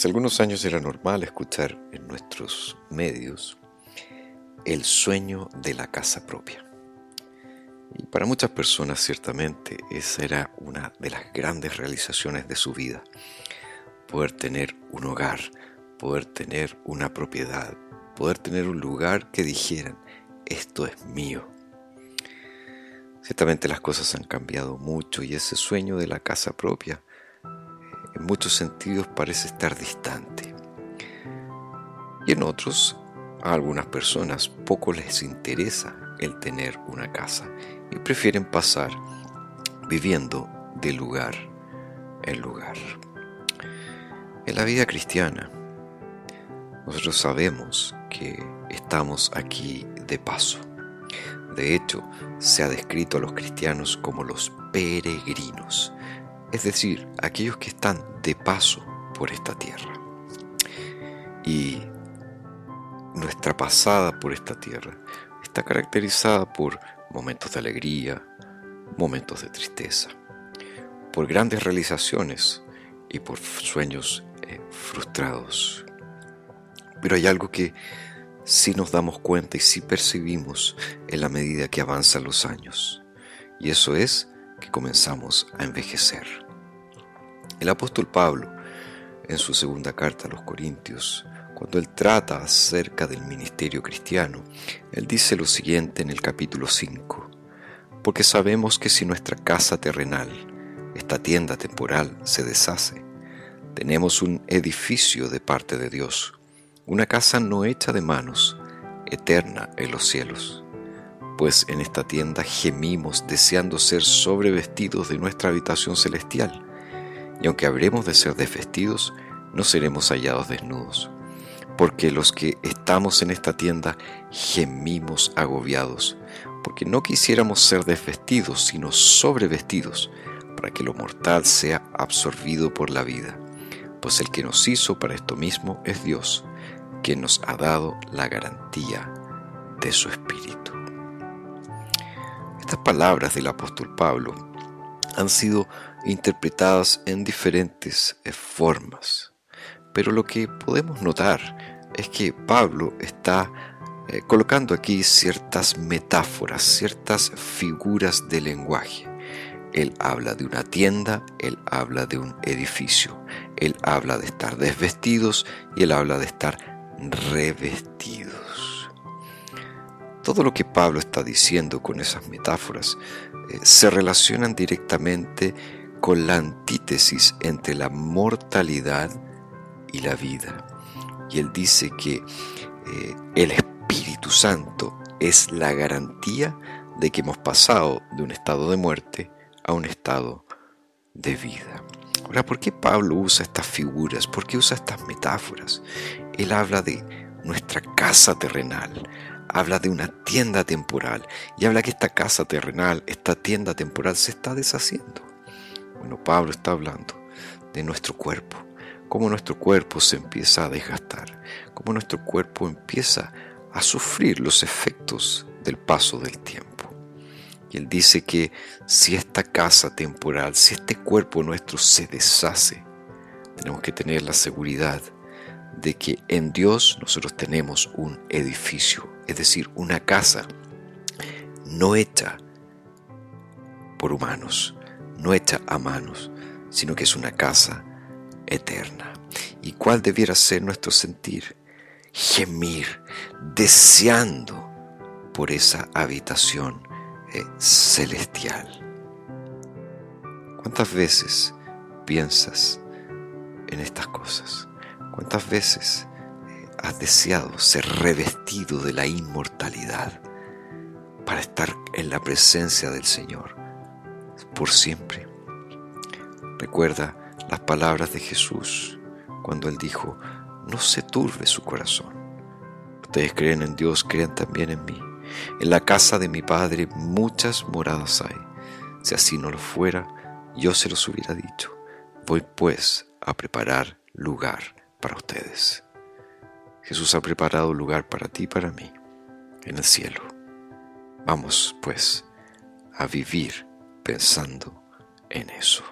Hace algunos años era normal escuchar en nuestros medios el sueño de la casa propia. Y para muchas personas ciertamente esa era una de las grandes realizaciones de su vida. Poder tener un hogar, poder tener una propiedad, poder tener un lugar que dijeran, esto es mío. Ciertamente las cosas han cambiado mucho y ese sueño de la casa propia en muchos sentidos parece estar distante. Y en otros, a algunas personas poco les interesa el tener una casa y prefieren pasar viviendo de lugar en lugar. En la vida cristiana, nosotros sabemos que estamos aquí de paso. De hecho, se ha descrito a los cristianos como los peregrinos, es decir, aquellos que están de paso por esta tierra. Y nuestra pasada por esta tierra está caracterizada por momentos de alegría, momentos de tristeza, por grandes realizaciones y por sueños eh, frustrados. Pero hay algo que sí nos damos cuenta y sí percibimos en la medida que avanzan los años, y eso es comenzamos a envejecer. El apóstol Pablo, en su segunda carta a los Corintios, cuando él trata acerca del ministerio cristiano, él dice lo siguiente en el capítulo 5, porque sabemos que si nuestra casa terrenal, esta tienda temporal, se deshace, tenemos un edificio de parte de Dios, una casa no hecha de manos, eterna en los cielos pues en esta tienda gemimos deseando ser sobrevestidos de nuestra habitación celestial, y aunque habremos de ser desvestidos, no seremos hallados desnudos, porque los que estamos en esta tienda gemimos agobiados, porque no quisiéramos ser desvestidos, sino sobrevestidos, para que lo mortal sea absorbido por la vida, pues el que nos hizo para esto mismo es Dios, quien nos ha dado la garantía de su Espíritu. Palabras del apóstol Pablo han sido interpretadas en diferentes eh, formas, pero lo que podemos notar es que Pablo está eh, colocando aquí ciertas metáforas, ciertas figuras de lenguaje. Él habla de una tienda, él habla de un edificio, él habla de estar desvestidos y él habla de estar revestidos. Todo lo que Pablo está diciendo con esas metáforas eh, se relacionan directamente con la antítesis entre la mortalidad y la vida. Y él dice que eh, el Espíritu Santo es la garantía de que hemos pasado de un estado de muerte a un estado de vida. Ahora, ¿por qué Pablo usa estas figuras? ¿Por qué usa estas metáforas? Él habla de nuestra casa terrenal, habla de una tienda temporal y habla que esta casa terrenal, esta tienda temporal se está deshaciendo. Bueno, Pablo está hablando de nuestro cuerpo, cómo nuestro cuerpo se empieza a desgastar, cómo nuestro cuerpo empieza a sufrir los efectos del paso del tiempo. Y él dice que si esta casa temporal, si este cuerpo nuestro se deshace, tenemos que tener la seguridad de que en Dios nosotros tenemos un edificio es decir, una casa no hecha por humanos, no hecha a manos, sino que es una casa eterna. ¿Y cuál debiera ser nuestro sentir? Gemir, deseando por esa habitación eh, celestial. ¿Cuántas veces piensas en estas cosas? ¿Cuántas veces has deseado ser revestido de la inmortalidad para estar en la presencia del Señor por siempre. Recuerda las palabras de Jesús cuando Él dijo, no se turbe su corazón. Ustedes creen en Dios, crean también en mí. En la casa de mi Padre muchas moradas hay. Si así no lo fuera, yo se los hubiera dicho. Voy pues a preparar lugar para ustedes. Jesús ha preparado un lugar para ti y para mí en el cielo. Vamos, pues, a vivir pensando en eso.